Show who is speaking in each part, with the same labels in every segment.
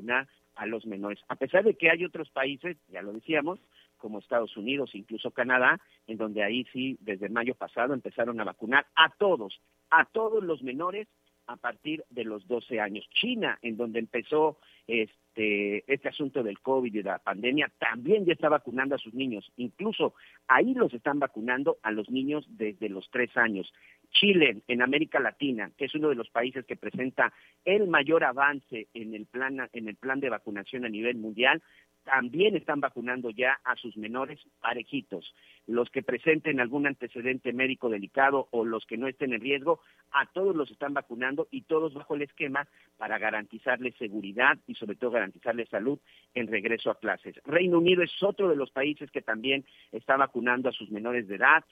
Speaker 1: Vacunar a los menores. A pesar de que hay otros países, ya lo decíamos, como Estados Unidos, incluso Canadá, en donde ahí sí, desde mayo pasado empezaron a vacunar a todos, a todos los menores a partir de los 12 años. China, en donde empezó este, este asunto del COVID y de la pandemia, también ya está vacunando a sus niños. Incluso ahí los están vacunando a los niños desde los 3 años. Chile, en América Latina, que es uno de los países que presenta el mayor avance en el plan, en el plan de vacunación a nivel mundial, también están vacunando ya a sus menores parejitos. Los que presenten algún antecedente médico delicado o los que no estén en riesgo, a todos los están vacunando y todos bajo el esquema para garantizarles seguridad y sobre todo garantizarles salud en regreso a clases. Reino Unido es otro de los países que también está vacunando a sus menores de edad.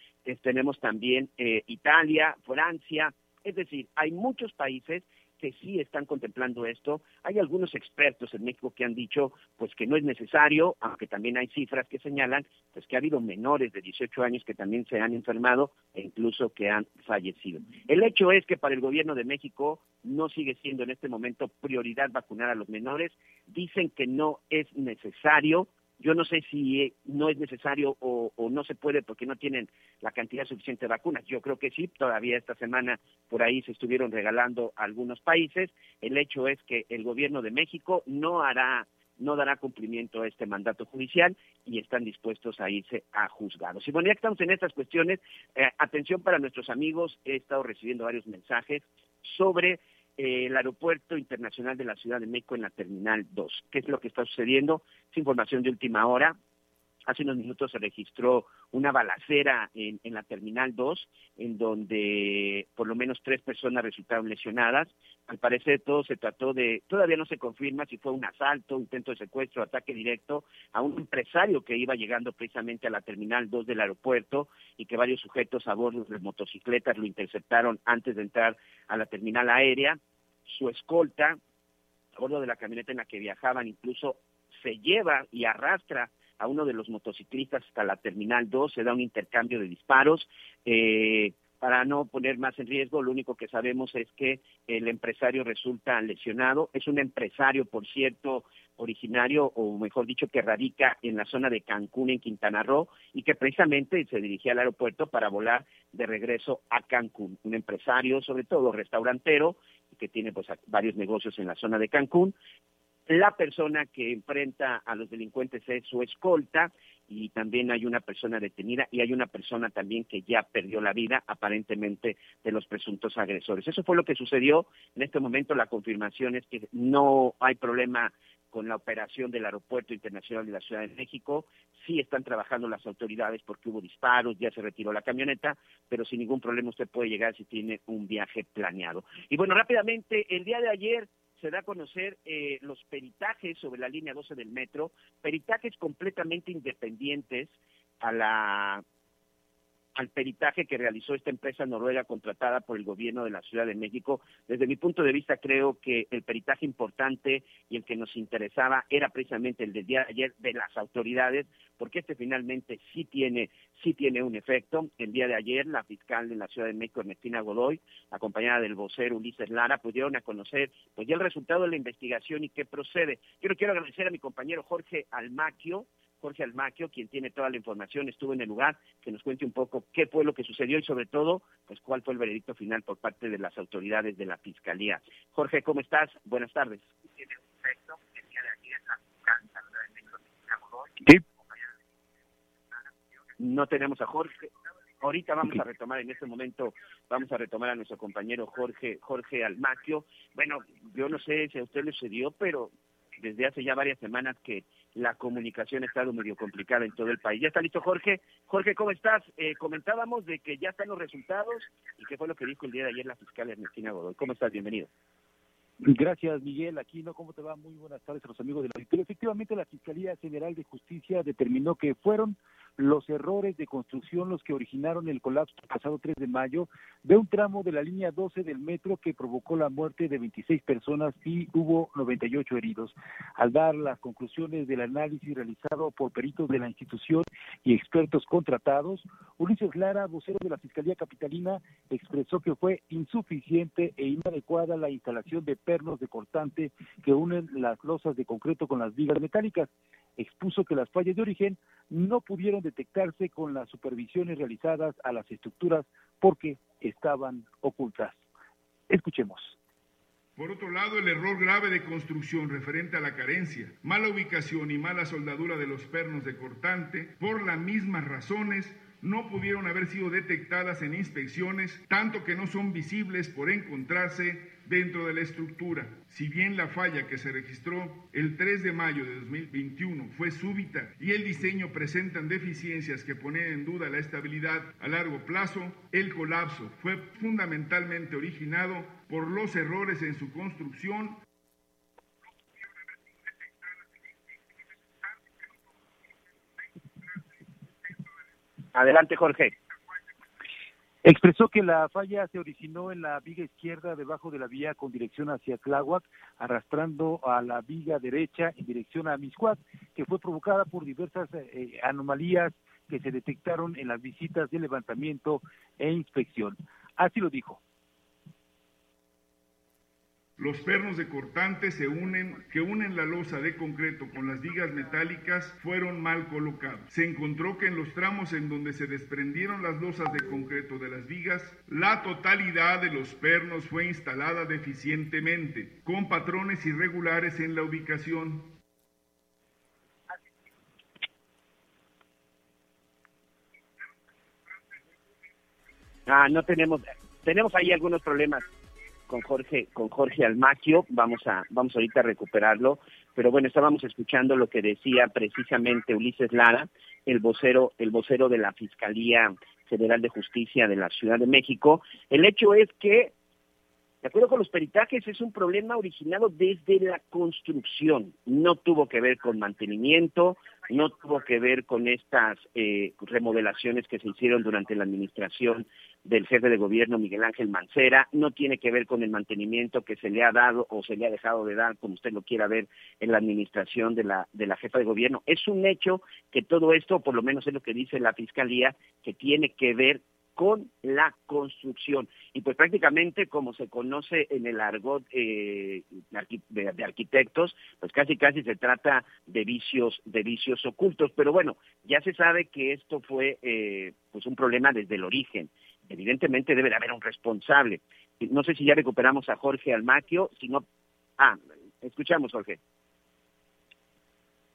Speaker 1: tenemos también eh, Italia, Francia, es decir, hay muchos países que sí están contemplando esto. Hay algunos expertos en México que han dicho pues que no es necesario, aunque también hay cifras que señalan pues que ha habido menores de 18 años que también se han enfermado e incluso que han fallecido. El hecho es que para el gobierno de México no sigue siendo en este momento prioridad vacunar a los menores. Dicen que no es necesario yo no sé si eh, no es necesario o, no se puede porque no tienen la cantidad suficiente de vacunas. Yo creo que sí, todavía esta semana por ahí se estuvieron regalando algunos países. El hecho es que el gobierno de México no hará no dará cumplimiento a este mandato judicial y están dispuestos a irse a juzgados. Y bueno, ya estamos en estas cuestiones, eh, atención para nuestros amigos, he estado recibiendo varios mensajes sobre el Aeropuerto Internacional de la Ciudad de México en la Terminal 2. ¿Qué es lo que está sucediendo? Es información de última hora. Hace unos minutos se registró una balacera en, en, la Terminal 2, en donde por lo menos tres personas resultaron lesionadas. Al parecer todo se trató de, todavía no se confirma si fue un asalto, un intento de secuestro, ataque directo a un empresario que iba llegando precisamente a la Terminal 2 del aeropuerto y que varios sujetos a bordo de motocicletas lo interceptaron antes de entrar a la terminal aérea su escolta a bordo de la camioneta en la que viajaban, incluso se lleva y arrastra a uno de los motociclistas hasta la terminal 2, se da un intercambio de disparos. Eh, para no poner más en riesgo, lo único que sabemos es que el empresario resulta lesionado. Es un empresario, por cierto, originario, o mejor dicho, que radica en la zona de Cancún, en Quintana Roo, y que precisamente se dirigía al aeropuerto para volar de regreso a Cancún. Un empresario, sobre todo restaurantero, que tiene pues varios negocios en la zona de Cancún. La persona que enfrenta a los delincuentes es su escolta y también hay una persona detenida y hay una persona también que ya perdió la vida aparentemente de los presuntos agresores. Eso fue lo que sucedió. En este momento la confirmación es que no hay problema con la operación del Aeropuerto Internacional de la Ciudad de México. Sí están trabajando las autoridades porque hubo disparos, ya se retiró la camioneta, pero sin ningún problema usted puede llegar si tiene un viaje planeado. Y bueno, rápidamente, el día de ayer se da a conocer eh, los peritajes sobre la línea 12 del metro, peritajes completamente independientes a la al peritaje que realizó esta empresa noruega contratada por el gobierno de la Ciudad de México. Desde mi punto de vista, creo que el peritaje importante y el que nos interesaba era precisamente el del día de ayer de las autoridades, porque este finalmente sí tiene, sí tiene un efecto. El día de ayer, la fiscal de la Ciudad de México, Ernestina Godoy, acompañada del vocero Ulises Lara, pudieron a conocer pues ya el resultado de la investigación y qué procede. Yo quiero agradecer a mi compañero Jorge Almaquio, Jorge Almaquio, quien tiene toda la información, estuvo en el lugar, que nos cuente un poco qué fue lo que sucedió y sobre todo, pues cuál fue el veredicto final por parte de las autoridades de la Fiscalía. Jorge, ¿cómo estás? Buenas tardes. Sí. No tenemos a Jorge. Ahorita vamos a retomar en este momento, vamos a retomar a nuestro compañero Jorge, Jorge Almaquio. Bueno, yo no sé si a usted le sucedió, pero desde hace ya varias semanas que la comunicación ha estado medio complicada en todo el país. Ya está listo Jorge. Jorge, ¿cómo estás? Eh, comentábamos de que ya están los resultados y qué fue lo que dijo el día de ayer la fiscal Ernestina Godoy. ¿Cómo estás? Bienvenido.
Speaker 2: Gracias, Miguel. Aquí no, ¿cómo te va? Muy buenas tardes a los amigos de la auditorio. Efectivamente, la Fiscalía General de Justicia determinó que fueron los errores de construcción los que originaron el colapso pasado 3 de mayo de un tramo de la línea 12 del metro que provocó la muerte de 26 personas y hubo 98 heridos. Al dar las conclusiones del análisis realizado por peritos de la institución y expertos contratados, Ulises Lara, vocero de la Fiscalía Capitalina, expresó que fue insuficiente e inadecuada la instalación de pernos de cortante que unen las losas de concreto con las vigas metálicas. Expuso que las fallas de origen no pudieron detectarse con las supervisiones realizadas a las estructuras porque estaban ocultas. Escuchemos.
Speaker 3: Por otro lado, el error grave de construcción referente a la carencia, mala ubicación y mala soldadura de los pernos de cortante, por las mismas razones, no pudieron haber sido detectadas en inspecciones, tanto que no son visibles por encontrarse dentro de la estructura. Si bien la falla que se registró el 3 de mayo de 2021 fue súbita y el diseño presentan deficiencias que ponen en duda la estabilidad a largo plazo, el colapso fue fundamentalmente originado por los errores en su construcción
Speaker 1: Adelante, Jorge.
Speaker 2: Expresó que la falla se originó en la viga izquierda debajo de la vía con dirección hacia Tláhuac, arrastrando a la viga derecha en dirección a Miscuac, que fue provocada por diversas eh, anomalías que se detectaron en las visitas de levantamiento e inspección. Así lo dijo.
Speaker 3: Los pernos de cortante se unen, que unen la losa de concreto con las vigas metálicas fueron mal colocados. Se encontró que en los tramos en donde se desprendieron las losas de concreto de las vigas, la totalidad de los pernos fue instalada deficientemente, con patrones irregulares en la ubicación.
Speaker 1: Ah, no tenemos, tenemos ahí algunos problemas con Jorge, con Jorge Almaquio, vamos a, vamos ahorita a recuperarlo, pero bueno, estábamos escuchando lo que decía precisamente Ulises Lara, el vocero, el vocero de la Fiscalía Federal de Justicia de la Ciudad de México. El hecho es que, de acuerdo con los peritajes, es un problema originado desde la construcción. No tuvo que ver con mantenimiento, no tuvo que ver con estas eh, remodelaciones que se hicieron durante la administración del jefe de gobierno Miguel Ángel Mancera, no tiene que ver con el mantenimiento que se le ha dado o se le ha dejado de dar, como usted lo quiera ver, en la administración de la, de la jefa de gobierno. Es un hecho que todo esto, por lo menos es lo que dice la Fiscalía, que tiene que ver con la construcción. Y pues prácticamente como se conoce en el argot eh, de, arquitectos, pues casi casi se trata de vicios, de vicios ocultos. Pero bueno, ya se sabe que esto fue eh, pues un problema desde el origen evidentemente debe de haber un responsable. No sé si ya recuperamos a Jorge Almaquio, si no... Ah, escuchamos, Jorge.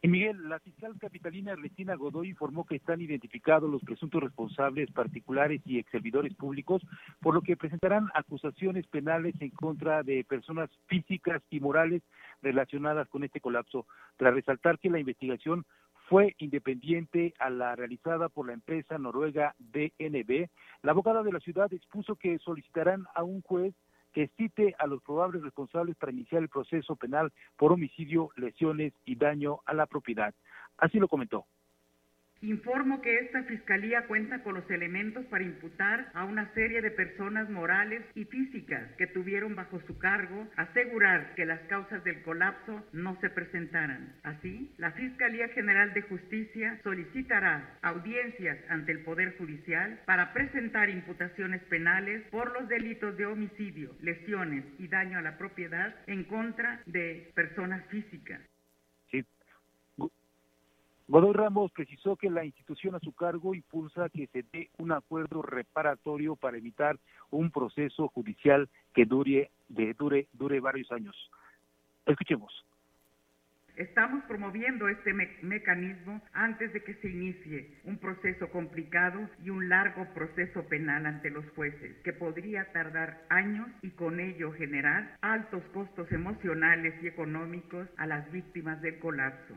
Speaker 2: Miguel, la fiscal capitalina Ernestina Godoy informó que están identificados los presuntos responsables particulares y ex servidores públicos, por lo que presentarán acusaciones penales en contra de personas físicas y morales relacionadas con este colapso, tras resaltar que la investigación fue independiente a la realizada por la empresa noruega DNB. La abogada de la ciudad expuso que solicitarán a un juez que cite a los probables responsables para iniciar el proceso penal por homicidio, lesiones y daño a la propiedad. Así lo comentó.
Speaker 4: Informo que esta Fiscalía cuenta con los elementos para imputar a una serie de personas morales y físicas que tuvieron bajo su cargo asegurar que las causas del colapso no se presentaran. Así, la Fiscalía General de Justicia solicitará audiencias ante el Poder Judicial para presentar imputaciones penales por los delitos de homicidio, lesiones y daño a la propiedad en contra de personas físicas.
Speaker 2: Godoy Ramos precisó que la institución a su cargo impulsa que se dé un acuerdo reparatorio para evitar un proceso judicial que dure, de, dure, dure varios años. Escuchemos.
Speaker 4: Estamos promoviendo este mecanismo antes de que se inicie un proceso complicado y un largo proceso penal ante los jueces, que podría tardar años y con ello generar altos costos emocionales y económicos a las víctimas del colapso.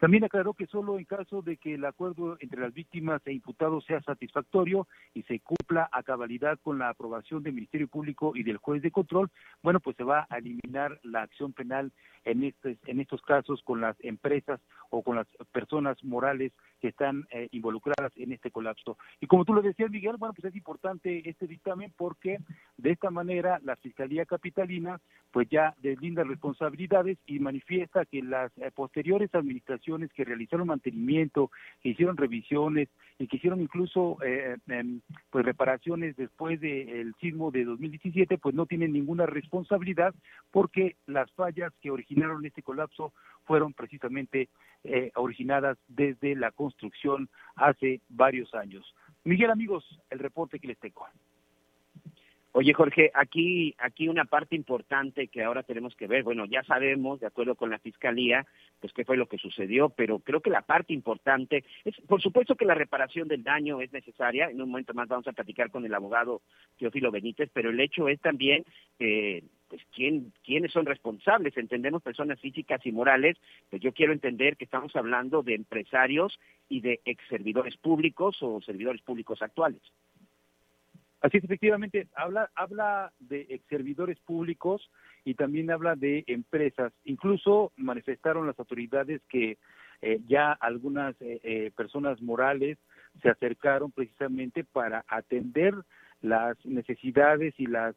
Speaker 2: También aclaró que solo en caso de que el acuerdo entre las víctimas e imputados sea satisfactorio y se cumpla a cabalidad con la aprobación del Ministerio Público y del juez de control, bueno, pues se va a eliminar la acción penal en estos, en estos casos con las empresas o con las personas morales que están eh, involucradas en este colapso. Y como tú lo decías, Miguel, bueno, pues es importante este dictamen porque de esta manera la Fiscalía Capitalina pues ya deslinda responsabilidades y manifiesta que las eh, posteriores administraciones que realizaron mantenimiento, que hicieron revisiones y que hicieron incluso eh, em, pues reparaciones después del sismo de 2017, pues no tienen ninguna responsabilidad porque las fallas que originaron este colapso fueron precisamente eh, originadas desde la construcción hace varios años. Miguel, amigos, el reporte que les tengo.
Speaker 1: Oye, Jorge, aquí, aquí una parte importante que ahora tenemos que ver, bueno, ya sabemos, de acuerdo con la Fiscalía, pues qué fue lo que sucedió, pero creo que la parte importante es, por supuesto que la reparación del daño es necesaria, en un momento más vamos a platicar con el abogado Teófilo Benítez, pero el hecho es también, eh, pues, ¿quién, quiénes son responsables, entendemos personas físicas y morales, pues yo quiero entender que estamos hablando de empresarios y de ex servidores públicos o servidores públicos actuales.
Speaker 2: Así es, efectivamente, habla, habla de ex servidores públicos y también habla de empresas. Incluso manifestaron las autoridades que eh, ya algunas eh, eh, personas morales se acercaron precisamente para atender las necesidades y las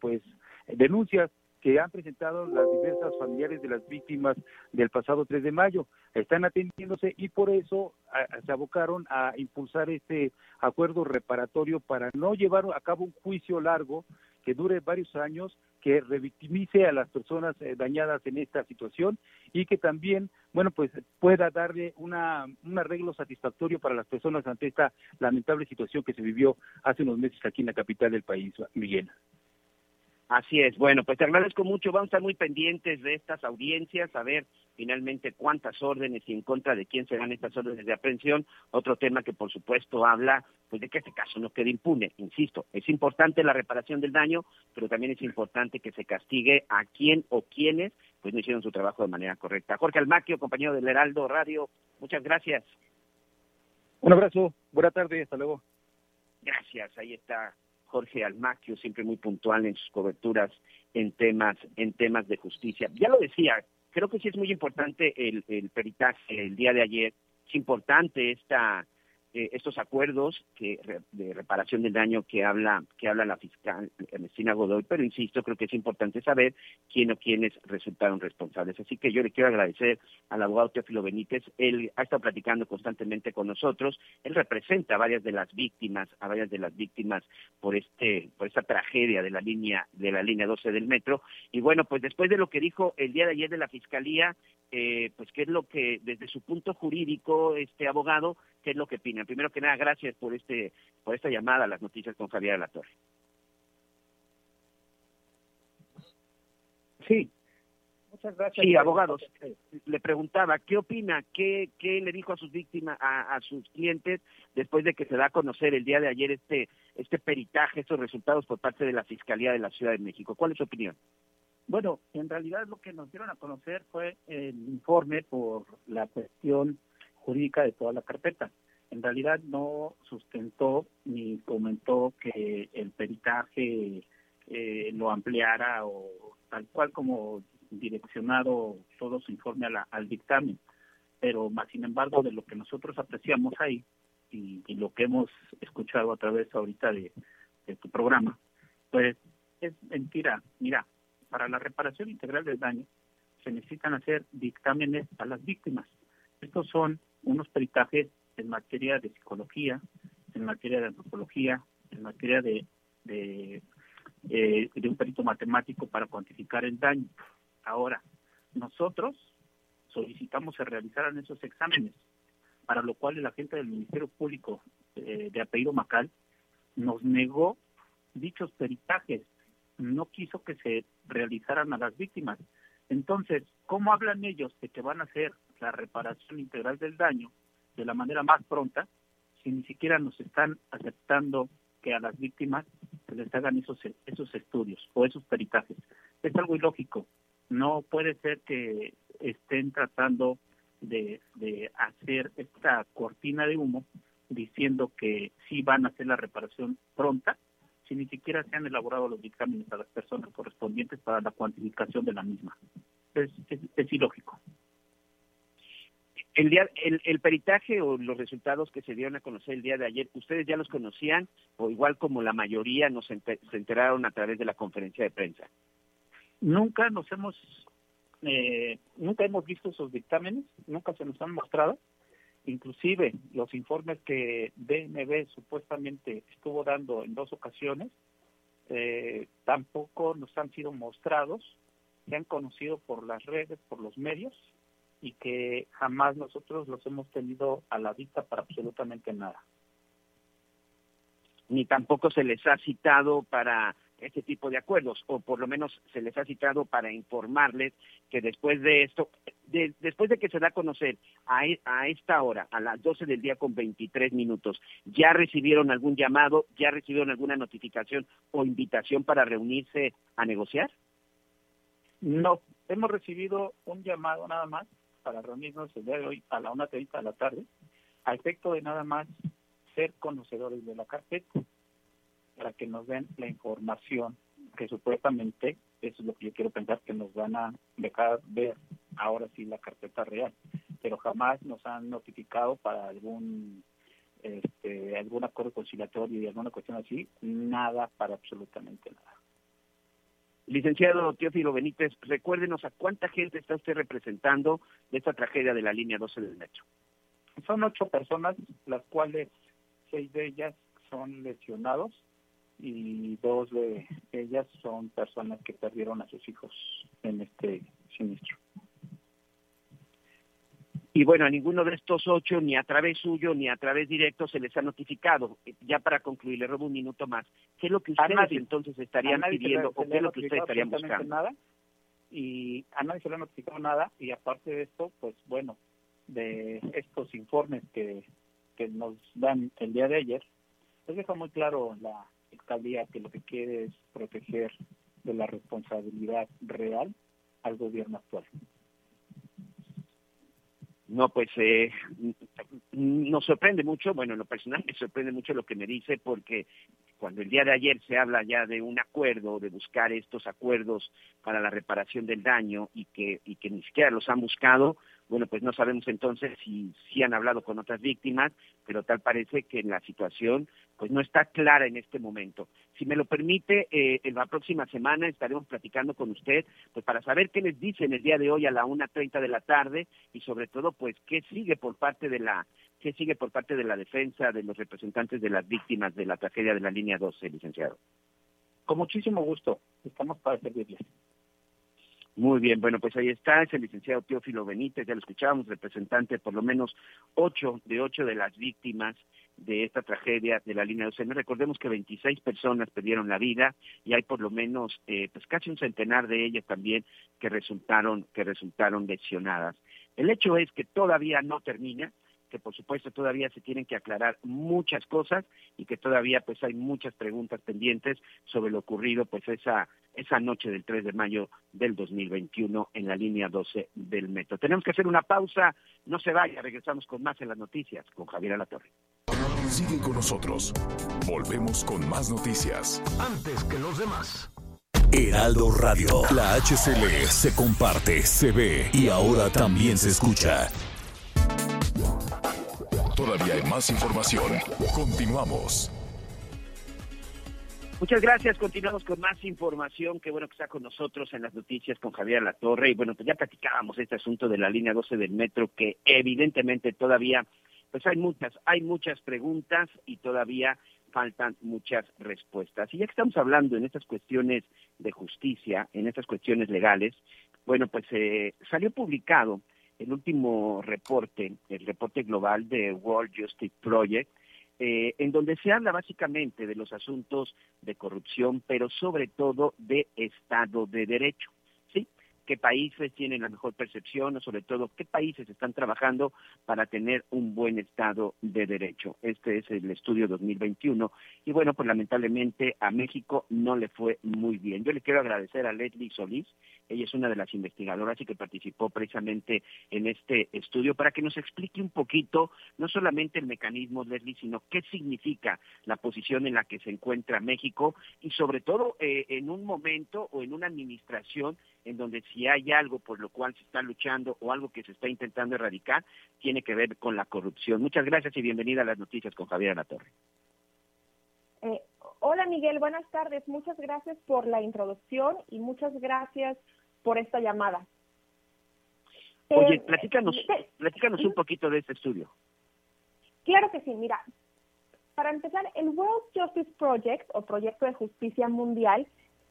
Speaker 2: pues denuncias que han presentado las diversas familiares de las víctimas del pasado 3 de mayo. Están atendiéndose y por eso se abocaron a impulsar este acuerdo reparatorio para no llevar a cabo un juicio largo que dure varios años, que revictimice a las personas eh, dañadas en esta situación y que también, bueno, pues pueda darle una, un arreglo satisfactorio para las personas ante esta lamentable situación que se vivió hace unos meses aquí en la capital del país, Miguel.
Speaker 1: Así es. Bueno, pues te agradezco mucho. Vamos a estar muy pendientes de estas audiencias, a ver finalmente cuántas órdenes y en contra de quién se dan estas órdenes de aprehensión. Otro tema que, por supuesto, habla pues de que este caso no quede impune. Insisto, es importante la reparación del daño, pero también es importante que se castigue a quién o quienes pues no hicieron su trabajo de manera correcta. Jorge Almaquio, compañero del Heraldo Radio, muchas gracias.
Speaker 2: Un abrazo, buena tarde, hasta luego.
Speaker 1: Gracias, ahí está Jorge Almaquio, siempre muy puntual en sus coberturas en temas, en temas de justicia. Ya lo decía, creo que sí es muy importante el, el peritaje el día de ayer, es importante esta eh, estos acuerdos que, de reparación del daño que habla que habla la fiscal Ernestina Godoy, pero insisto, creo que es importante saber quién o quiénes resultaron responsables. Así que yo le quiero agradecer al abogado Teófilo Benítez, él ha estado platicando constantemente con nosotros, él representa a varias de las víctimas, a varias de las víctimas por este por esta tragedia de la línea de la línea 12 del metro. Y bueno, pues después de lo que dijo el día de ayer de la fiscalía, eh, pues qué es lo que desde su punto jurídico este abogado, qué es lo que opina Primero que nada, gracias por este por esta llamada a las noticias con Javier La Torre.
Speaker 5: Sí. Muchas gracias.
Speaker 1: Sí, abogados. Le preguntaba, ¿qué opina? ¿Qué, qué le dijo a sus víctimas, a, a, sus clientes, después de que se da a conocer el día de ayer este, este peritaje, estos resultados por parte de la Fiscalía de la Ciudad de México? ¿Cuál es su opinión?
Speaker 5: Bueno, en realidad lo que nos dieron a conocer fue el informe por la cuestión jurídica de toda la carpeta en realidad no sustentó ni comentó que el peritaje eh, lo ampliara o tal cual como direccionado todo su informe al dictamen. Pero más sin embargo de lo que nosotros apreciamos ahí y, lo que hemos escuchado a través ahorita de tu programa, pues es mentira. Mira, para la reparación integral del daño se necesitan hacer dictámenes a las víctimas. Estos son unos peritajes en materia de psicología, en materia de antropología, en materia de, de, eh, un perito matemático para cuantificar el daño. Ahora, nosotros solicitamos se realizaran esos exámenes, para lo cual el agente del Ministerio Público eh, de apellido Macal nos negó dichos peritajes, no quiso que se realizaran a las víctimas. Entonces, ¿cómo hablan ellos de que van a hacer la reparación integral del daño de la manera más pronta si ni siquiera nos están aceptando que a las víctimas se les hagan esos, esos estudios o esos peritajes. Es algo ilógico. No puede ser que estén tratando de, de hacer esta cortina de humo diciendo que sí van a hacer la reparación pronta, si ni siquiera se han elaborado los dictámenes a las personas correspondientes para la cuantificación de la misma. Es, es, ilógico.
Speaker 1: El, día, el, el, peritaje o los resultados que se dieron a conocer el día de ayer, ¿ustedes ya los conocían o igual como la mayoría nos enteraron a través de la conferencia de prensa?
Speaker 5: Nunca nos hemos, eh, nunca hemos visto esos dictámenes, nunca se nos han mostrado. Inclusive los informes que DNB supuestamente estuvo dando en dos ocasiones eh, tampoco nos han sido mostrados, se han conocido por las redes, por los medios y que jamás nosotros los hemos tenido a la vista para absolutamente nada.
Speaker 1: Ni tampoco se les ha citado para este tipo de acuerdos, o por lo menos se les ha citado para informarles que después de esto, después de que se da a conocer a, e, a, esta hora, a las 12 del día con 23 minutos, ¿ya recibieron algún llamado, ya recibieron alguna notificación o invitación para reunirse a negociar?
Speaker 5: No, hemos recibido un llamado nada más para reunirnos el día de hoy a la 1.30 de la tarde, a efecto de nada más ser conocedores de la carpeta para que nos den la información que supuestamente, eso es lo que yo quiero pensar, que nos van a dejar ver ahora sí la carpeta real, pero jamás nos han notificado para algún este, algún acuerdo conciliatorio y alguna cuestión así, nada para absolutamente nada.
Speaker 1: Licenciado Teófilo Benítez, recuérdenos a cuánta gente está usted representando de esta tragedia de la línea 12 del metro.
Speaker 5: Son ocho personas, las cuales seis de ellas son lesionados y dos de ellas son personas que perdieron a sus hijos en este siniestro.
Speaker 1: Y bueno, a ninguno de estos ocho, ni a través suyo, ni a través directo, se les ha notificado. Ya para concluir, le robo un minuto más. ¿Qué es lo que ustedes entonces estarían pidiendo o qué es lo que ustedes estarían buscando?
Speaker 5: Nada, y a nadie se le ha notificado nada. Y aparte de esto, pues bueno, de estos informes que, que nos dan el día de ayer, pues deja muy claro la Fiscalía que lo que quiere es proteger de la responsabilidad real al gobierno actual.
Speaker 1: No, pues eh, nos sorprende mucho, bueno, en lo personal me sorprende mucho lo que me dice porque cuando el día de ayer se habla ya de un acuerdo, de buscar estos acuerdos para la reparación del daño y que, y que ni siquiera los han buscado, bueno, pues no sabemos entonces si, si han hablado con otras víctimas, pero tal parece que la situación pues no está clara en este momento. Si me lo permite, eh, en la próxima semana estaremos platicando con usted pues para saber qué les dicen el día de hoy a la 1.30 de la tarde y sobre todo pues qué sigue por parte de la qué sigue por parte de la defensa de los representantes de las víctimas de la tragedia de la línea 12, licenciado.
Speaker 5: Con muchísimo gusto, estamos para servirles.
Speaker 1: Muy bien, bueno, pues ahí está, es el licenciado Teófilo Benítez, ya lo escuchábamos, representante por lo menos ocho de ocho de las víctimas de esta tragedia de la línea 12. recordemos que 26 personas perdieron la vida y hay por lo menos eh, pues casi un centenar de ellas también que resultaron, que resultaron lesionadas. El hecho es que todavía no termina, que por supuesto todavía se tienen que aclarar muchas cosas y que todavía pues hay muchas preguntas pendientes sobre lo ocurrido pues esa esa noche del 3 de mayo del 2021 en la línea 12 del metro. Tenemos que hacer una pausa, no se vaya, regresamos con más en las noticias con Javier Alatorre.
Speaker 6: Sigue con nosotros. Volvemos con más noticias.
Speaker 7: Antes que los demás.
Speaker 6: Heraldo Radio, la HCL se comparte, se ve y ahora también se escucha. Todavía hay más información. Continuamos.
Speaker 1: Muchas gracias. Continuamos con más información. Qué bueno que está con nosotros en las noticias con Javier La Torre. Y bueno, pues ya platicábamos este asunto de la línea 12 del metro, que evidentemente todavía, pues hay muchas, hay muchas preguntas y todavía faltan muchas respuestas. Y ya que estamos hablando en estas cuestiones de justicia, en estas cuestiones legales, bueno, pues eh, salió publicado el último reporte, el reporte global de World Justice Project, eh, en donde se habla básicamente de los asuntos de corrupción, pero sobre todo de Estado de Derecho qué países tienen la mejor percepción o sobre todo qué países están trabajando para tener un buen Estado de Derecho. Este es el estudio 2021 y bueno, pues lamentablemente a México no le fue muy bien. Yo le quiero agradecer a Leslie Solís, ella es una de las investigadoras y que participó precisamente en este estudio para que nos explique un poquito, no solamente el mecanismo, Leslie, sino qué significa la posición en la que se encuentra México y sobre todo eh, en un momento o en una administración en donde si hay algo por lo cual se está luchando o algo que se está intentando erradicar, tiene que ver con la corrupción. Muchas gracias y bienvenida a las noticias con Javier Alatorre.
Speaker 8: Eh, hola Miguel, buenas tardes. Muchas gracias por la introducción y muchas gracias por esta llamada.
Speaker 1: Oye, eh, platícanos, platícanos un poquito de este estudio.
Speaker 8: Claro que sí, mira, para empezar, el World Justice Project o Proyecto de Justicia Mundial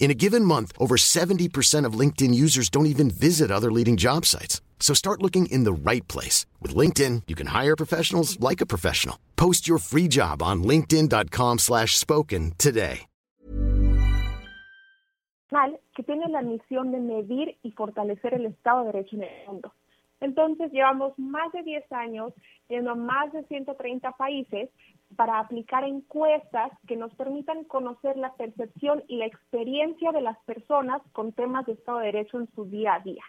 Speaker 9: In a given month, over 70% of LinkedIn users don't even visit other leading job sites. So start looking in the right place. With LinkedIn, you can hire professionals like a professional. Post your free job on linkedin.com slash spoken today.
Speaker 8: Que tiene la misión de medir y fortalecer el Estado de Derecho en el mundo. Entonces, llevamos más de 10 años yendo a más de 130 países para aplicar encuestas que nos permitan conocer la percepción y la experiencia de las personas con temas de Estado de Derecho en su día a día.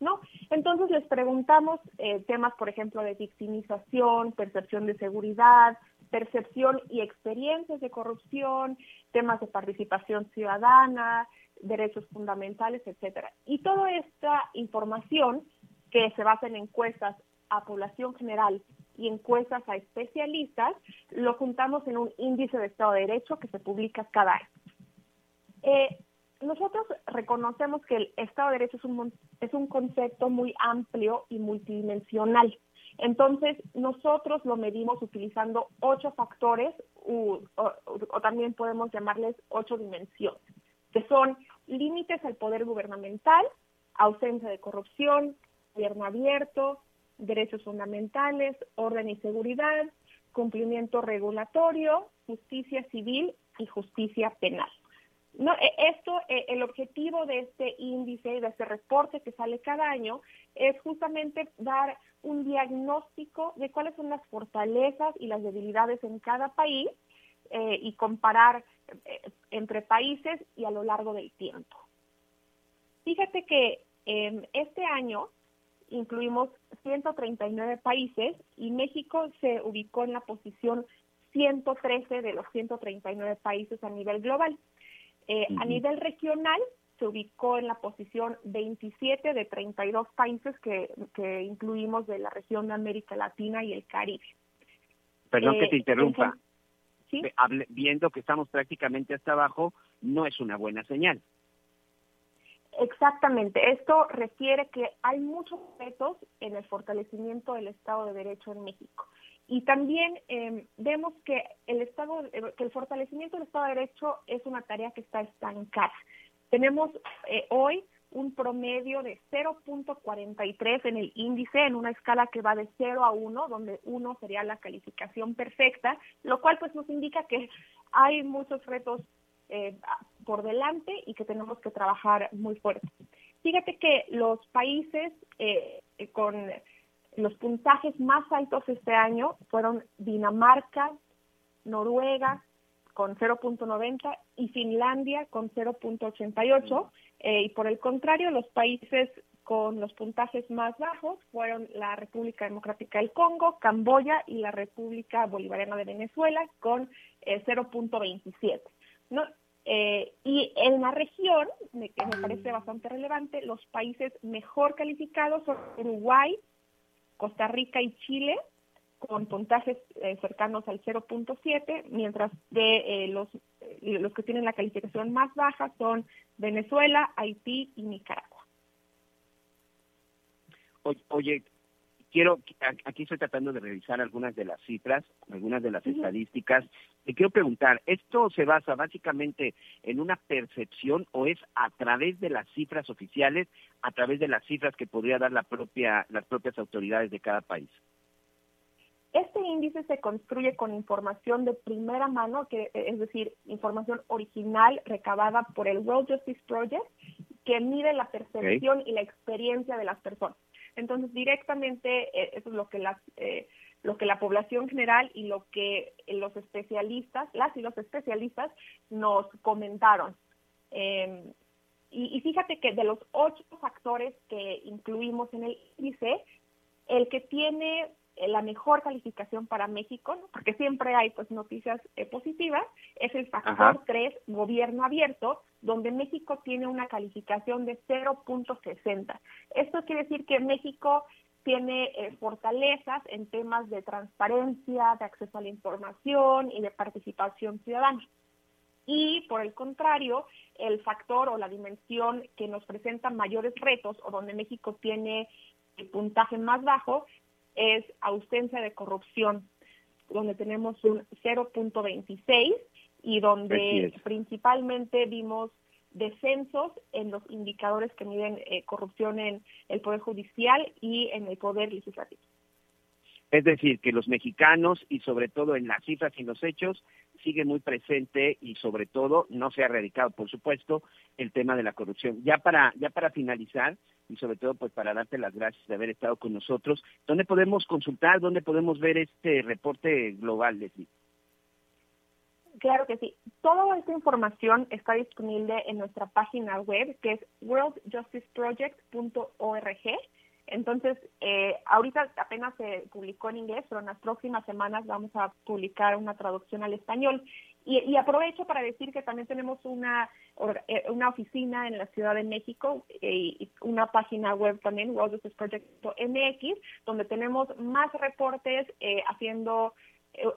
Speaker 8: ¿No? Entonces les preguntamos eh, temas, por ejemplo, de victimización, percepción de seguridad, percepción y experiencias de corrupción, temas de participación ciudadana, derechos fundamentales, etcétera. Y toda esta información que se basa en encuestas a población general y encuestas a especialistas, lo juntamos en un índice de Estado de Derecho que se publica cada año. Eh, nosotros reconocemos que el Estado de Derecho es un, es un concepto muy amplio y multidimensional. Entonces, nosotros lo medimos utilizando ocho factores o, o, también podemos llamarles ocho dimensiones, que son límites al poder gubernamental, ausencia de corrupción, gobierno abierto, derechos fundamentales, orden y seguridad, cumplimiento regulatorio, justicia civil y justicia penal. No, e, esto, e, el objetivo de este índice, de este reporte que sale cada año, es justamente dar un diagnóstico de cuáles son las fortalezas y las debilidades en cada país eh, y comparar eh, entre países y a lo largo del tiempo. Fíjate que eh, este año incluimos 139 países y México se ubicó en la posición 113 de los 139 países a nivel global. Eh, a nivel regional se ubicó en la posición 27 de 32 países que, que incluimos de la región de América Latina y el Caribe.
Speaker 1: Perdón que te eh, interrumpa. ¿Sí? Viendo que estamos prácticamente hasta abajo, no es una buena señal.
Speaker 8: Exactamente. Esto refiere que hay muchos retos en el fortalecimiento del Estado de Derecho en México. Y también em, vemos que el Estado, eh, que el fortalecimiento del Estado de Derecho es una tarea que está estancada. Tenemos eh, hoy un promedio de 0.43 en el índice, en una escala que va de 0 a 1, donde 1 sería la calificación perfecta, lo cual pues nos indica que hay muchos retos eh, por delante y que tenemos que trabajar muy fuerte. Fíjate que los países eh, con los puntajes más altos este año fueron Dinamarca, Noruega con 0.90 y Finlandia con 0.88. Eh, y por el contrario, los países con los puntajes más bajos fueron la República Democrática del Congo, Camboya y la República Bolivariana de Venezuela con 0.27. Eh, ¿no? Eh, y en la región, que me parece bastante relevante, los países mejor calificados son Uruguay, Costa Rica y Chile, con puntajes eh, cercanos al 0.7, mientras de eh, los, los que tienen la calificación más baja son Venezuela, Haití y Nicaragua.
Speaker 1: Oye, quiero, aquí estoy tratando de revisar algunas de las cifras, algunas de las estadísticas. Te quiero preguntar, ¿esto se basa básicamente en una percepción o es a través de las cifras oficiales, a través de las cifras que podría dar la propia, las propias autoridades de cada país?
Speaker 8: Este índice se construye con información de primera mano, que es decir, información original recabada por el World Justice Project, que mide la percepción y la experiencia de las personas. Entonces, directamente, eh, eso es lo que las... Eh, lo que la población general y lo que los especialistas, las y los especialistas nos comentaron. Em, y, y, fíjate que de los ocho factores que incluimos en el índice, el que tiene eh, la mejor calificación para México, porque siempre hay pues noticias eh, positivas, es el factor 3, gobierno abierto, donde México tiene una calificación de 0.60. Esto quiere decir que México tiene eh, fortalezas en temas de transparencia, de acceso a la información y de participación ciudadana. Y por el contrario, el factor o la dimensión que nos presenta mayores retos o donde México tiene el puntaje más bajo es ausencia de corrupción, donde tenemos un 0.26 y donde principalmente vimos descensos en los indicadores que miden eh, corrupción en el Poder Judicial y en el Poder Legislativo.
Speaker 1: Es decir, que los mexicanos y sobre todo en las cifras y los hechos sigue muy presente y sobre todo no se ha erradicado, por supuesto, el tema de la corrupción. Ya para ya para finalizar y sobre todo pues para darte las gracias de haber estado con nosotros, ¿dónde podemos consultar, dónde podemos ver este reporte global, Leslie?
Speaker 8: Claro que sí. Toda esta información está disponible en nuestra página web que es worldjusticeproject.org entonces, eh, ahorita apenas se publicó en inglés, pero en las próximas semanas vamos a publicar una traducción al español. Y, aprovecho para decir que también tenemos una, eh, una oficina en la Ciudad de México eh, y una página web también, worldjusticeproject.mx, donde tenemos más reportes haciendo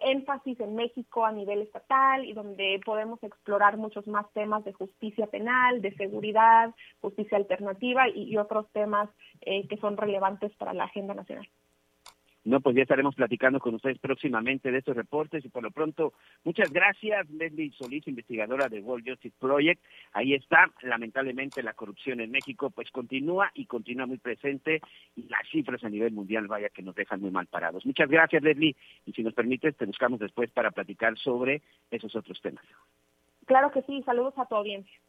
Speaker 8: énfasis en México a nivel estatal y donde podemos explorar muchos más temas de justicia penal, de seguridad, justicia alternativa y, otros temas eh, que son relevantes para la agenda nacional.
Speaker 1: No, pues ya estaremos platicando con ustedes próximamente de estos reportes y por lo pronto, muchas gracias, Leslie Solís, investigadora de World Justice Project. Ahí está, lamentablemente la corrupción en México pues continúa y continúa muy presente y las cifras a nivel mundial vaya que nos dejan muy mal parados. Muchas gracias, Leslie, y si nos permites te buscamos después para platicar sobre esos otros temas.
Speaker 8: Claro que sí, saludos a tu audiencia.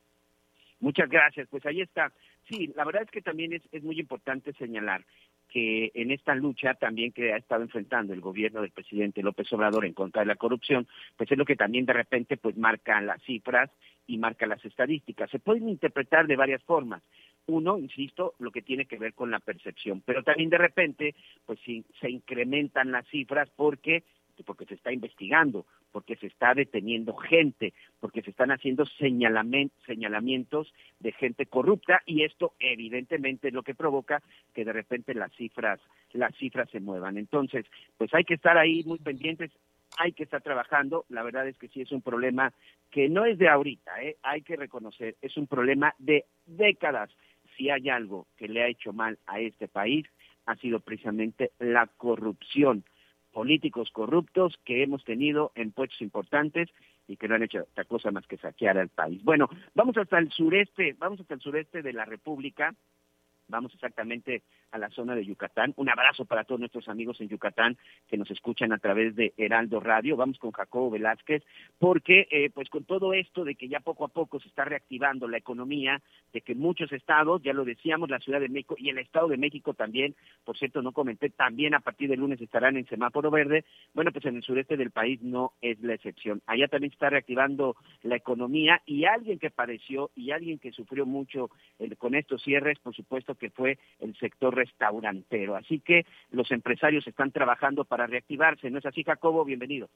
Speaker 1: Muchas gracias, pues ahí está. Sí, la verdad es que también es, es muy importante señalar que en esta lucha también que ha estado enfrentando el gobierno del presidente López Obrador en contra de la corrupción, pues es lo que también de repente pues marca las cifras y marca las estadísticas. Se pueden interpretar de varias formas. Uno, insisto, lo que tiene que ver con la percepción, pero también de repente pues si se incrementan las cifras porque porque se está investigando, porque se está deteniendo gente, porque se están haciendo señalamientos de gente corrupta y esto evidentemente es lo que provoca que de repente las cifras las cifras se muevan. Entonces, pues hay que estar ahí muy pendientes, hay que estar trabajando. La verdad es que sí es un problema que no es de ahorita, ¿eh? hay que reconocer, es un problema de décadas. Si hay algo que le ha hecho mal a este país, ha sido precisamente la corrupción políticos corruptos que hemos tenido en puestos importantes y que no han hecho otra cosa más que saquear al país. Bueno, vamos hasta el sureste, vamos hasta el sureste de la República, vamos exactamente a la zona de Yucatán. Un abrazo para todos nuestros amigos en Yucatán que nos escuchan a través de Heraldo Radio. Vamos con Jacobo Velázquez, porque eh, pues con todo esto de que ya poco a poco se está reactivando la economía, de que muchos estados, ya lo decíamos, la Ciudad de México y el Estado de México también, por cierto, no comenté, también a partir del lunes estarán en semáforo verde. Bueno, pues en el sureste del país no es la excepción. Allá también se está reactivando la economía y alguien que padeció y alguien que sufrió mucho eh, con estos cierres, por supuesto que fue el sector restaurantero. Así que los empresarios están trabajando para reactivarse. ¿No es así, Jacobo? Bienvenido.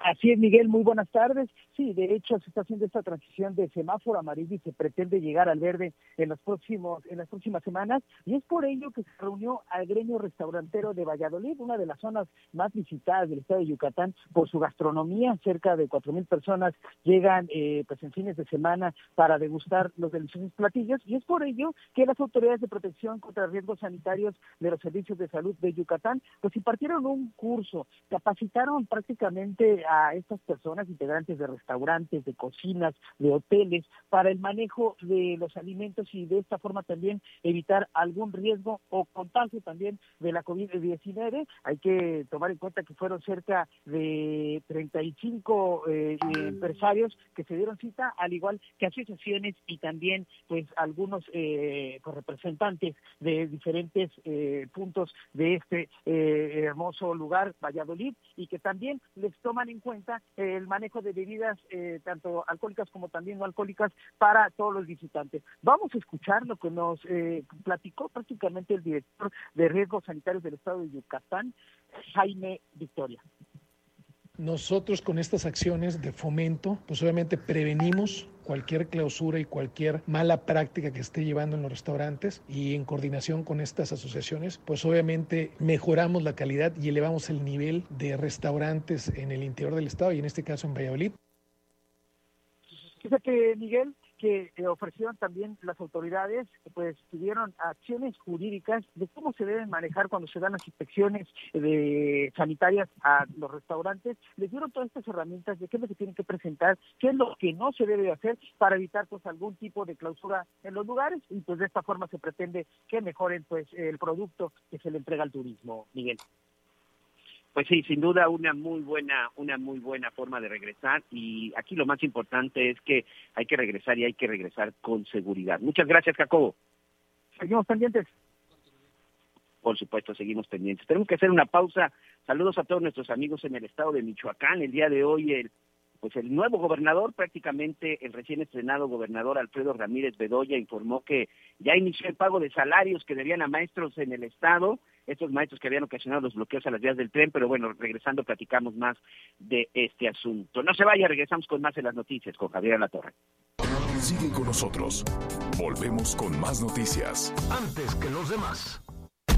Speaker 10: Así es, Miguel, muy buenas tardes. Sí, de hecho se está haciendo esta transición de semáforo amarillo y se pretende llegar al verde en los próximos en las próximas semanas y es por ello que se reunió al gremio restaurantero de Valladolid, una de las zonas más visitadas del estado de Yucatán por su gastronomía. Cerca de cuatro mil personas llegan eh, pues en fines de semana para degustar los deliciosos platillos y es por ello que las autoridades de protección contra riesgos sanitarios de los servicios de salud de Yucatán pues impartieron un curso, capacitaron prácticamente a estas personas, integrantes de restaurantes, de cocinas, de hoteles, para el manejo de los alimentos y de esta forma también evitar algún riesgo o contagio también de la COVID-19. Hay que tomar en cuenta que fueron cerca de 35 eh, empresarios que se dieron cita, al igual que asociaciones y también pues algunos eh, pues, representantes de diferentes eh, puntos de este hermoso lugar, Valladolid, y que también les toman en cuenta el manejo de bebidas eh, tanto alcohólicas como también no alcohólicas para todos los visitantes. Vamos a escuchar lo que nos eh, platicó prácticamente el director de riesgos sanitarios del estado de Yucatán, Jaime Victoria.
Speaker 11: Nosotros con estas acciones de fomento, pues obviamente prevenimos cualquier clausura y cualquier mala práctica que esté llevando en los restaurantes y en coordinación con estas asociaciones, pues obviamente mejoramos la calidad y elevamos el nivel de restaurantes en el interior del estado y en este caso en Valladolid.
Speaker 10: Fíjate, Miguel, que eh, ofrecieron también las autoridades, pues tuvieron acciones jurídicas de cómo se deben manejar cuando se dan las inspecciones de sanitarias a los restaurantes, les dieron todas estas herramientas de qué es lo que tienen que presentar, qué es lo que no se debe hacer para evitar pues algún tipo de clausura en los lugares y pues de esta forma se pretende que mejoren pues el producto que se le entrega al turismo, Miguel.
Speaker 1: Pues sí, sin duda una muy buena, una muy buena forma de regresar y aquí lo más importante es que hay que regresar y hay que regresar con seguridad. Muchas gracias, Jacobo.
Speaker 10: Seguimos pendientes.
Speaker 1: Por supuesto, seguimos pendientes. Tenemos que hacer una pausa. Saludos a todos nuestros amigos en el estado de Michoacán. El día de hoy el pues el nuevo gobernador, prácticamente el recién estrenado gobernador Alfredo Ramírez Bedoya, informó que ya inició el pago de salarios que debían a maestros en el Estado estos maestros que habían ocasionado los bloqueos a las vías del tren, pero bueno, regresando platicamos más de este asunto. No se vaya, regresamos con más en las noticias con Javier Torre.
Speaker 6: Sigue con nosotros. Volvemos con más noticias.
Speaker 7: Antes que los demás.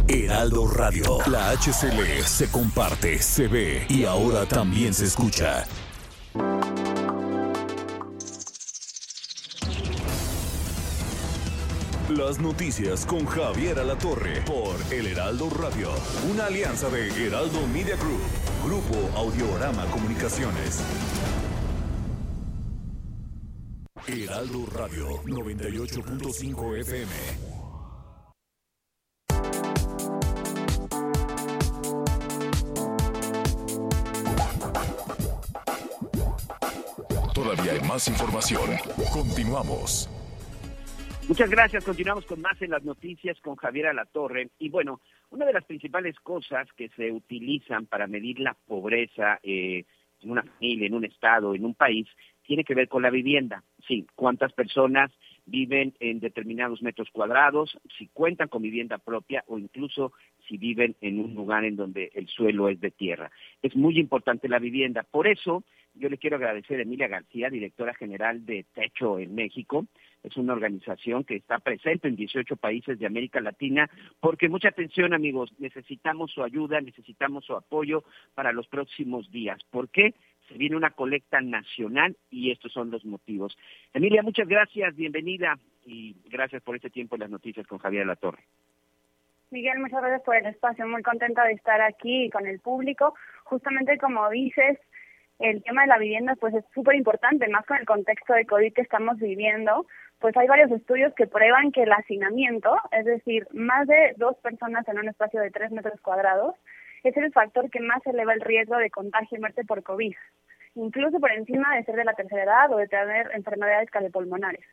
Speaker 6: Heraldo Radio, la HCL se comparte, se ve y ahora también se escucha. Las noticias con Javier Alatorre por El Heraldo Radio, una alianza de Heraldo Media Group, Grupo Audiorama Comunicaciones. Heraldo Radio 98.5 FM. Más información. Continuamos.
Speaker 1: Muchas gracias. Continuamos con más en las noticias con Javier Alatorre. Y bueno, una de las principales cosas que se utilizan para medir la pobreza eh, en una familia, en un estado, en un país, tiene que ver con la vivienda. Sí, cuántas personas viven en determinados metros cuadrados, si cuentan con vivienda propia o incluso si viven en un lugar en donde el suelo es de tierra. Es muy importante la vivienda. Por eso yo le quiero agradecer a Emilia García, directora general de Techo en México, es una organización que está presente en 18 países de América Latina, porque mucha atención amigos, necesitamos su ayuda, necesitamos su apoyo para los próximos días. ¿Por qué? Se viene una colecta nacional y estos son los motivos. Emilia, muchas gracias, bienvenida y gracias por este tiempo en las noticias con Javier Latorre.
Speaker 12: Miguel, muchas gracias por el espacio, muy contenta de estar aquí con el público. Justamente como dices, el tema de la vivienda pues es súper importante, más con el contexto de COVID que estamos viviendo, pues hay varios estudios que prueban que el hacinamiento, es decir, más de dos personas en un espacio de tres metros cuadrados, es el factor que más eleva el riesgo de contagio y muerte por COVID, incluso por encima de ser de la tercera edad o de tener enfermedades cardiopulmonares.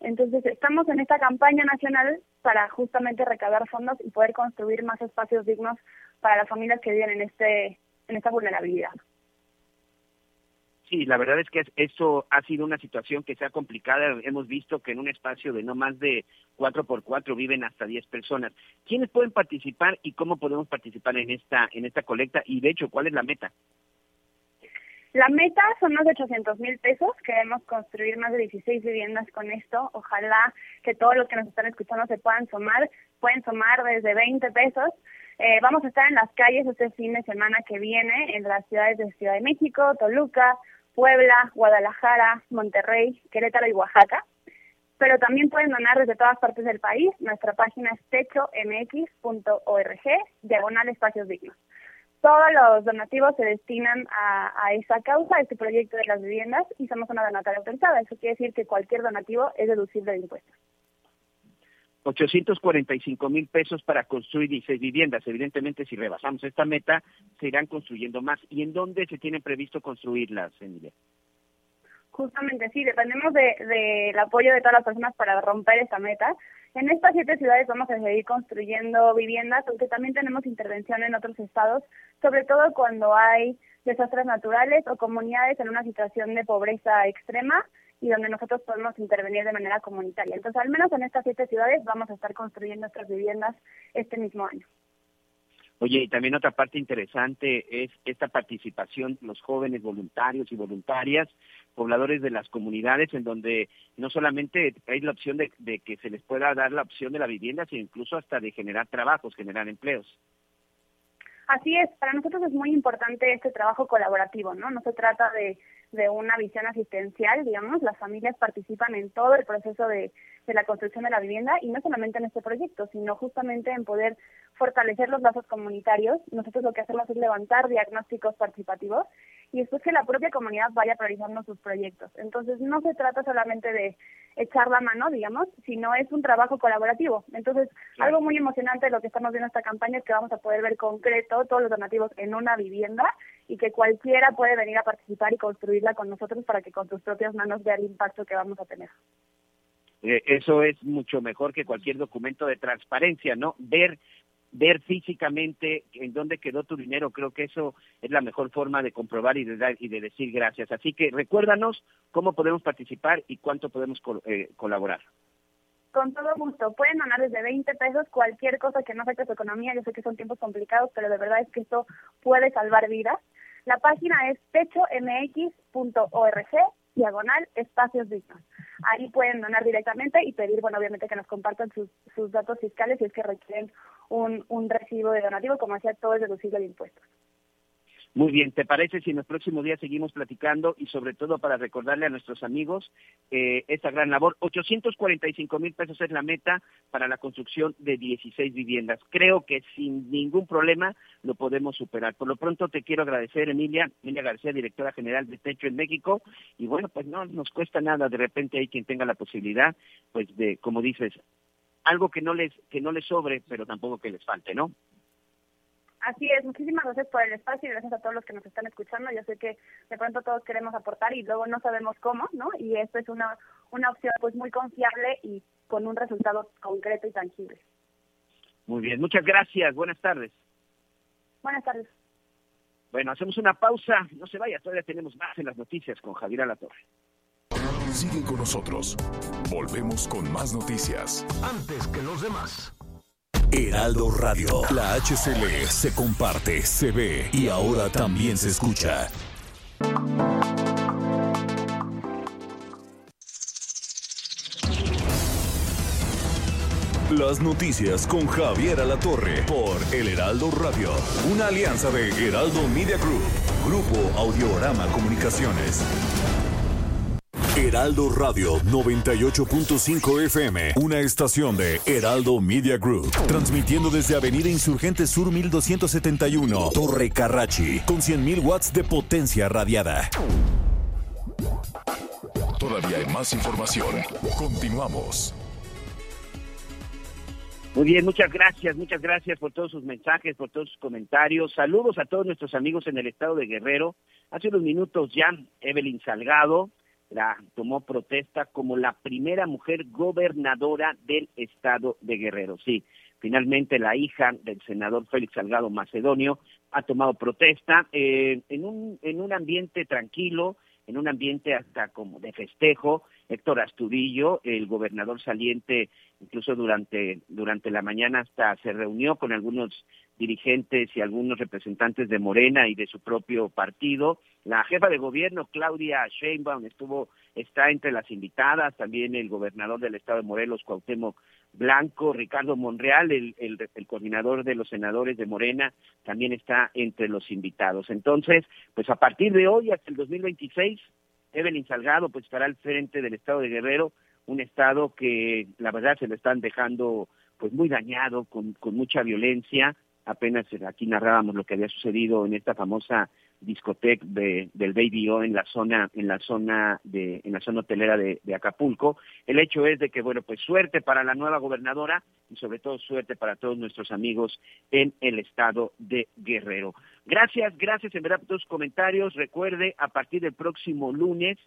Speaker 12: Entonces, estamos en esta campaña nacional para justamente recaudar fondos y poder construir más espacios dignos para las familias que viven en, este, en esta vulnerabilidad.
Speaker 1: Sí, la verdad es que eso ha sido una situación que se ha complicado. Hemos visto que en un espacio de no más de cuatro por cuatro viven hasta diez personas. ¿Quiénes pueden participar y cómo podemos participar en esta en esta colecta? Y de hecho, ¿cuál es la meta?
Speaker 12: La meta son más de 800 mil pesos. Queremos construir más de 16 viviendas con esto. Ojalá que todos los que nos están escuchando se puedan sumar. Pueden sumar desde 20 pesos. Eh, vamos a estar en las calles este fin de semana que viene en las ciudades de Ciudad de México, Toluca, Puebla, Guadalajara, Monterrey, Querétaro y Oaxaca. Pero también pueden donar desde todas partes del país. Nuestra página es techomx.org, diagonal espacios dignos. Todos los donativos se destinan a, esa causa, a este proyecto de las viviendas, y somos una donataria autorizada. Eso quiere decir que cualquier donativo es deducible de impuestos.
Speaker 1: 845 mil pesos para construir 16 viviendas. Evidentemente, si rebasamos esta meta, se irán construyendo más. ¿Y en dónde se tiene previsto construirlas, Emilia?
Speaker 12: Justamente sí, dependemos del de, apoyo de todas las personas para romper esta meta. En estas siete ciudades vamos a seguir construyendo viviendas, aunque también tenemos intervención en otros estados, sobre todo cuando hay desastres naturales o comunidades en una situación de pobreza extrema y donde nosotros podemos intervenir de manera comunitaria. Entonces, al menos en estas siete ciudades vamos a estar construyendo nuestras viviendas este mismo año.
Speaker 1: Oye, y también otra parte interesante es esta participación de los jóvenes voluntarios y voluntarias, pobladores de las comunidades, en donde no solamente hay la opción de, de que se les pueda dar la opción de la vivienda, sino incluso hasta de generar trabajos, generar empleos.
Speaker 12: Así es, para nosotros es muy importante este trabajo colaborativo, ¿no? No se trata de, de una visión asistencial, digamos, las familias participan en todo el proceso de, de la construcción de la vivienda y no solamente en este proyecto, sino justamente en poder fortalecer los lazos comunitarios. Nosotros lo que hacemos es levantar diagnósticos participativos y después que la propia comunidad vaya priorizando sus proyectos. Entonces, no se trata solamente de echar la mano, digamos, sino es un trabajo colaborativo. Entonces, algo muy emocionante de lo que estamos viendo esta campaña es que vamos a poder ver concreto todos los donativos en una vivienda y que cualquiera puede venir a participar y construirla con nosotros para que con sus propias manos vea el impacto que vamos a tener.
Speaker 1: Eh, eso es mucho mejor que cualquier documento de transparencia, ¿no? Ver ver físicamente en dónde quedó tu dinero, creo que eso es la mejor forma de comprobar y de dar y de decir gracias. Así que recuérdanos cómo podemos participar y cuánto podemos eh, colaborar.
Speaker 12: Con todo gusto. Pueden donar desde 20 pesos cualquier cosa que no afecte su economía. Yo sé que son tiempos complicados, pero de verdad es que esto puede salvar vidas. La página es techomx.org diagonal espacios dignos. Ahí pueden donar directamente y pedir, bueno, obviamente que nos compartan sus, datos fiscales si es que requieren un, un recibo de donativo, como hacía todo es deducible de impuestos.
Speaker 1: Muy bien, ¿te parece si en los próximos días seguimos platicando y sobre todo para recordarle a nuestros amigos eh, esta gran labor? 845 mil pesos es la meta para la construcción de 16 viviendas. Creo que sin ningún problema lo podemos superar. Por lo pronto te quiero agradecer, Emilia, Emilia García, directora general de Techo en México. Y bueno, pues no nos cuesta nada, de repente hay quien tenga la posibilidad, pues de, como dices, algo que no les, que no les sobre, pero tampoco que les falte, ¿no?
Speaker 12: Así es, muchísimas gracias por el espacio y gracias a todos los que nos están escuchando. Yo sé que de pronto todos queremos aportar y luego no sabemos cómo, ¿no? Y esto es una, una opción pues muy confiable y con un resultado concreto y tangible.
Speaker 1: Muy bien, muchas gracias. Buenas tardes.
Speaker 12: Buenas tardes.
Speaker 1: Bueno, hacemos una pausa. No se vaya, todavía tenemos más en las noticias con Javier Alatorre.
Speaker 6: Sigue con nosotros. Volvemos con más noticias.
Speaker 7: Antes que los demás.
Speaker 6: Heraldo Radio. La HCL se comparte, se ve y ahora también se escucha. Las noticias con Javier Alatorre por El Heraldo Radio. Una alianza de Heraldo Media Group, Grupo Audiorama Comunicaciones. Heraldo Radio 98.5 FM, una estación de Heraldo Media Group, transmitiendo desde Avenida Insurgente Sur 1271, Torre Carrachi, con 100.000 watts de potencia radiada. Todavía hay más información. Continuamos.
Speaker 1: Muy bien, muchas gracias, muchas gracias por todos sus mensajes, por todos sus comentarios. Saludos a todos nuestros amigos en el estado de Guerrero. Hace unos minutos ya, Evelyn Salgado, la tomó protesta como la primera mujer gobernadora del estado de Guerrero. Sí, finalmente la hija del senador Félix Salgado Macedonio ha tomado protesta eh, en, un, en un ambiente tranquilo, en un ambiente hasta como de festejo, Héctor Astudillo, el gobernador saliente, incluso durante, durante la mañana hasta se reunió con algunos dirigentes y algunos representantes de Morena y de su propio partido. La jefa de gobierno, Claudia Sheinbaum, estuvo, está entre las invitadas, también el gobernador del estado de Morelos, Cuauhtémoc Blanco, Ricardo Monreal, el, el, el, coordinador de los senadores de Morena, también está entre los invitados. Entonces, pues a partir de hoy hasta el 2026 Evelyn Salgado pues estará al frente del estado de Guerrero, un estado que la verdad se lo están dejando pues muy dañado, con, con mucha violencia. Apenas aquí narrábamos lo que había sucedido en esta famosa discoteca de, del Baby O en la zona, en la zona de, en la zona hotelera de, Acapulco. El hecho es de que, bueno, pues suerte para la nueva gobernadora y sobre todo suerte para todos nuestros amigos en el estado de Guerrero. Gracias, gracias en verdad por tus comentarios. Recuerde, a partir del próximo lunes,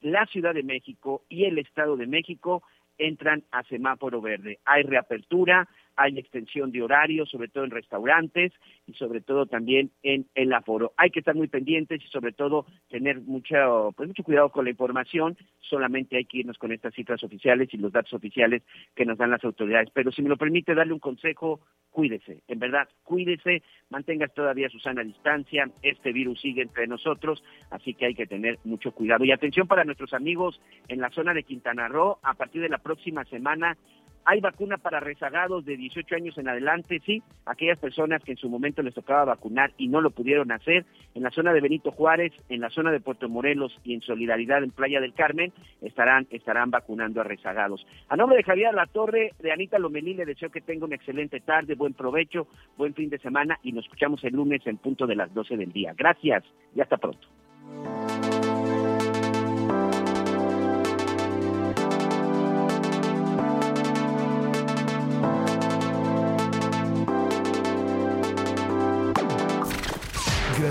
Speaker 1: la Ciudad de México y el Estado de México entran a semáforo verde. Hay reapertura, hay extensión de horario, sobre todo en restaurantes y sobre todo también en el aforo. Hay que estar muy pendientes y sobre todo tener mucho, pues mucho cuidado con la información. Solamente hay que irnos con estas cifras oficiales y los datos oficiales que nos dan las autoridades. Pero si me lo permite darle un consejo, cuídese. En verdad, cuídese, mantenga todavía su sana distancia. Este virus sigue entre nosotros, así que hay que tener mucho cuidado. Y atención para nuestros amigos en la zona de Quintana Roo, a partir de la próxima semana hay vacuna para rezagados de 18 años en adelante, sí, aquellas personas que en su momento les tocaba vacunar y no lo pudieron hacer, en la zona de Benito Juárez, en la zona de Puerto Morelos y en Solidaridad en Playa del Carmen, estarán, estarán vacunando a rezagados. A nombre de Javier La Torre, de Anita Lomelí, le deseo que tenga una excelente tarde, buen provecho, buen fin de semana y nos escuchamos el lunes en punto de las 12 del día. Gracias y hasta pronto.